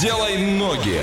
Делай ноги.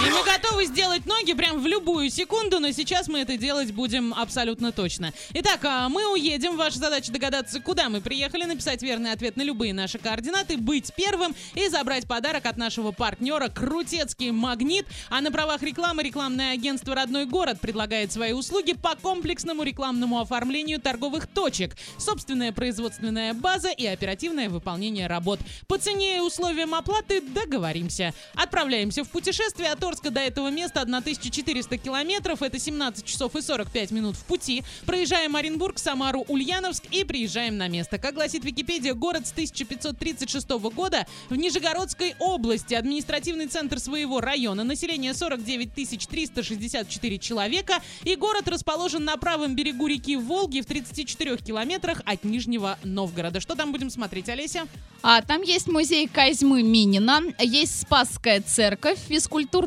И мы готовы сделать ноги прям в любую секунду, но сейчас мы это делать будем абсолютно точно. Итак, а, мы уедем. Ваша задача догадаться, куда мы приехали, написать верный ответ на любые наши координаты, быть первым и забрать подарок от нашего партнера Крутецкий Магнит. А на правах рекламы рекламное агентство «Родной город» предлагает свои услуги по комплексному рекламному оформлению торговых точек, собственная производственная база и оперативное выполнение работ. По цене и условиям оплаты договоримся. Отправляемся в путешествие от Орска до этого места 1400 километров, это 17 часов и 45 минут в пути. Проезжаем Оренбург, Самару, Ульяновск и приезжаем на место. Как гласит Википедия, город с 1536 года в Нижегородской области, административный центр своего района, население 49 364 человека и город расположен на правом берегу реки Волги в 34 километрах от Нижнего Новгорода. Что там будем смотреть, Олеся? А там есть музей Козьмы Минина, есть Спасская церковь,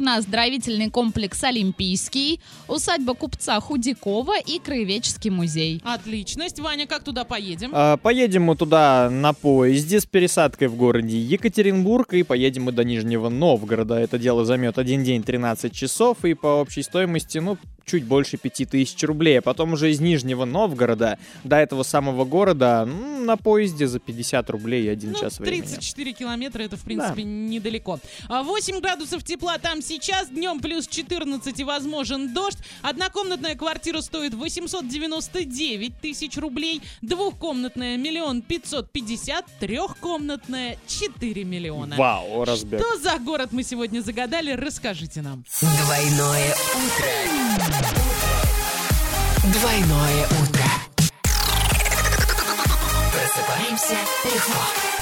физкультурно-оздоровительный комплекс Олимпийский, усадьба купца Худякова и краеведческий музей. Отличность. Ваня, как туда поедем? А, Поедем мы туда на поезде с пересадкой в городе Екатеринбург и поедем мы до Нижнего Новгорода. Это дело займет один день 13 часов и по общей стоимости, ну, чуть больше 5000 рублей. А потом уже из Нижнего Новгорода до этого самого города ну, на поезде за 50 рублей один Ну, час времени. 34 километра, это, в принципе, недалеко. А 8 градусов тепла там сейчас, днем плюс 14 и возможен дождь. Однокомнатная квартира стоит 899 тысяч рублей, двухкомнатная миллион пятьсот пятьдесят, трехкомнатная 4 миллиона. Вау, разбег. Что за город мы сегодня загадали, расскажите нам. Двойное утро. Двойное утро. Просыпаемся легко.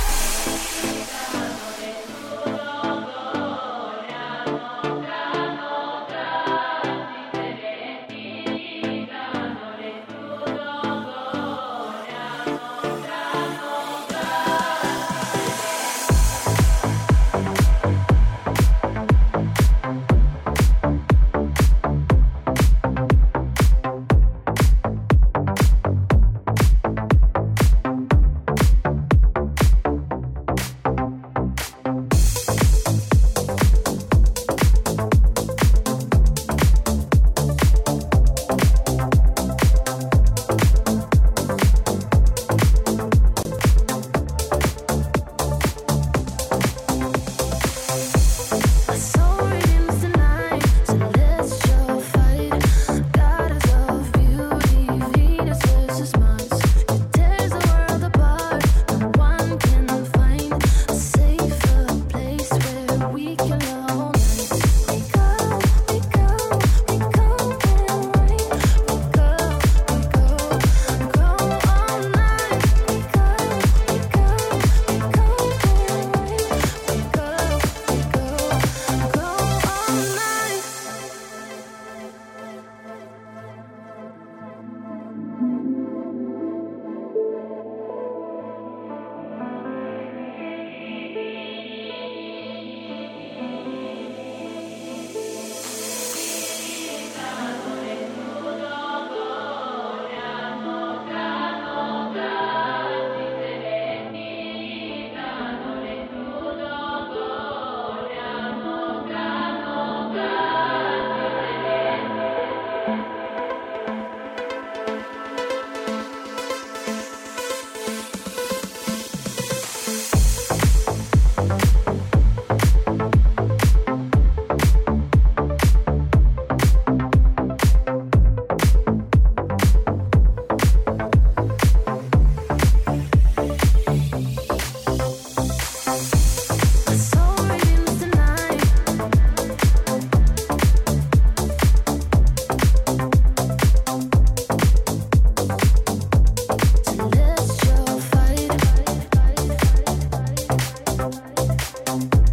Bye.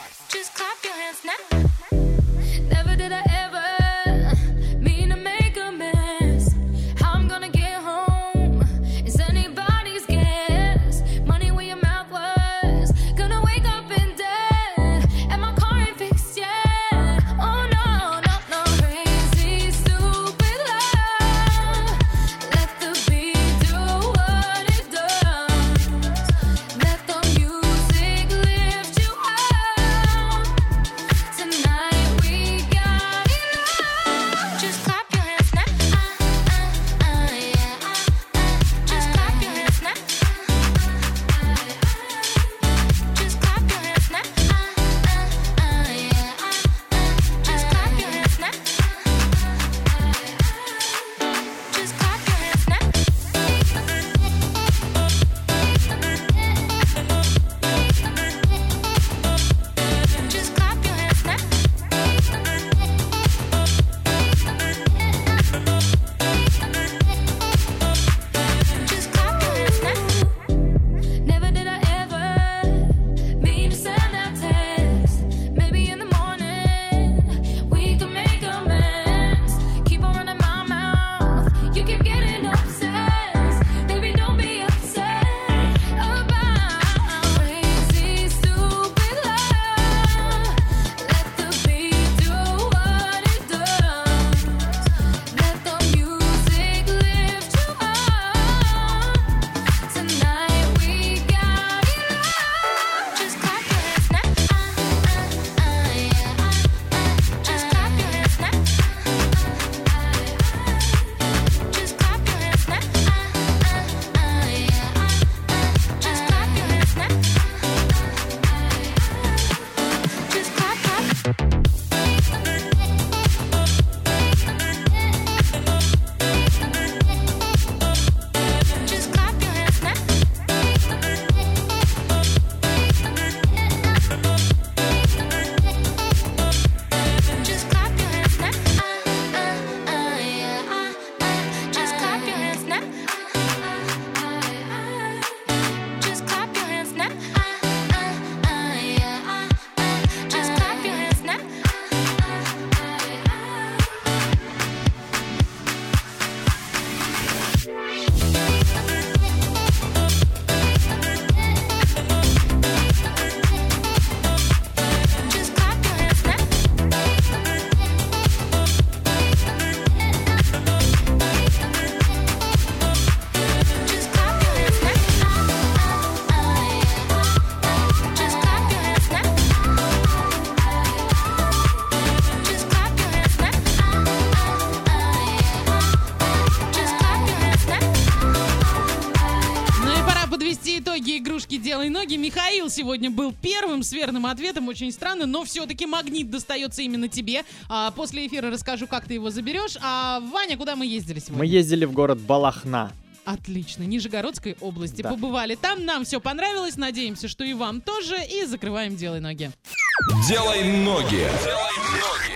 итоге Михаил сегодня был первым с верным ответом. Очень странно, но все-таки магнит достается именно тебе. А, после эфира расскажу, как ты его заберешь. А Ваня, куда мы ездили сегодня? Мы ездили в город Балахна. Отлично, Нижегородской области. Да. Побывали там, нам все понравилось, надеемся, что и вам тоже. И закрываем «Делай ноги». «Делай ноги». «Делай ноги».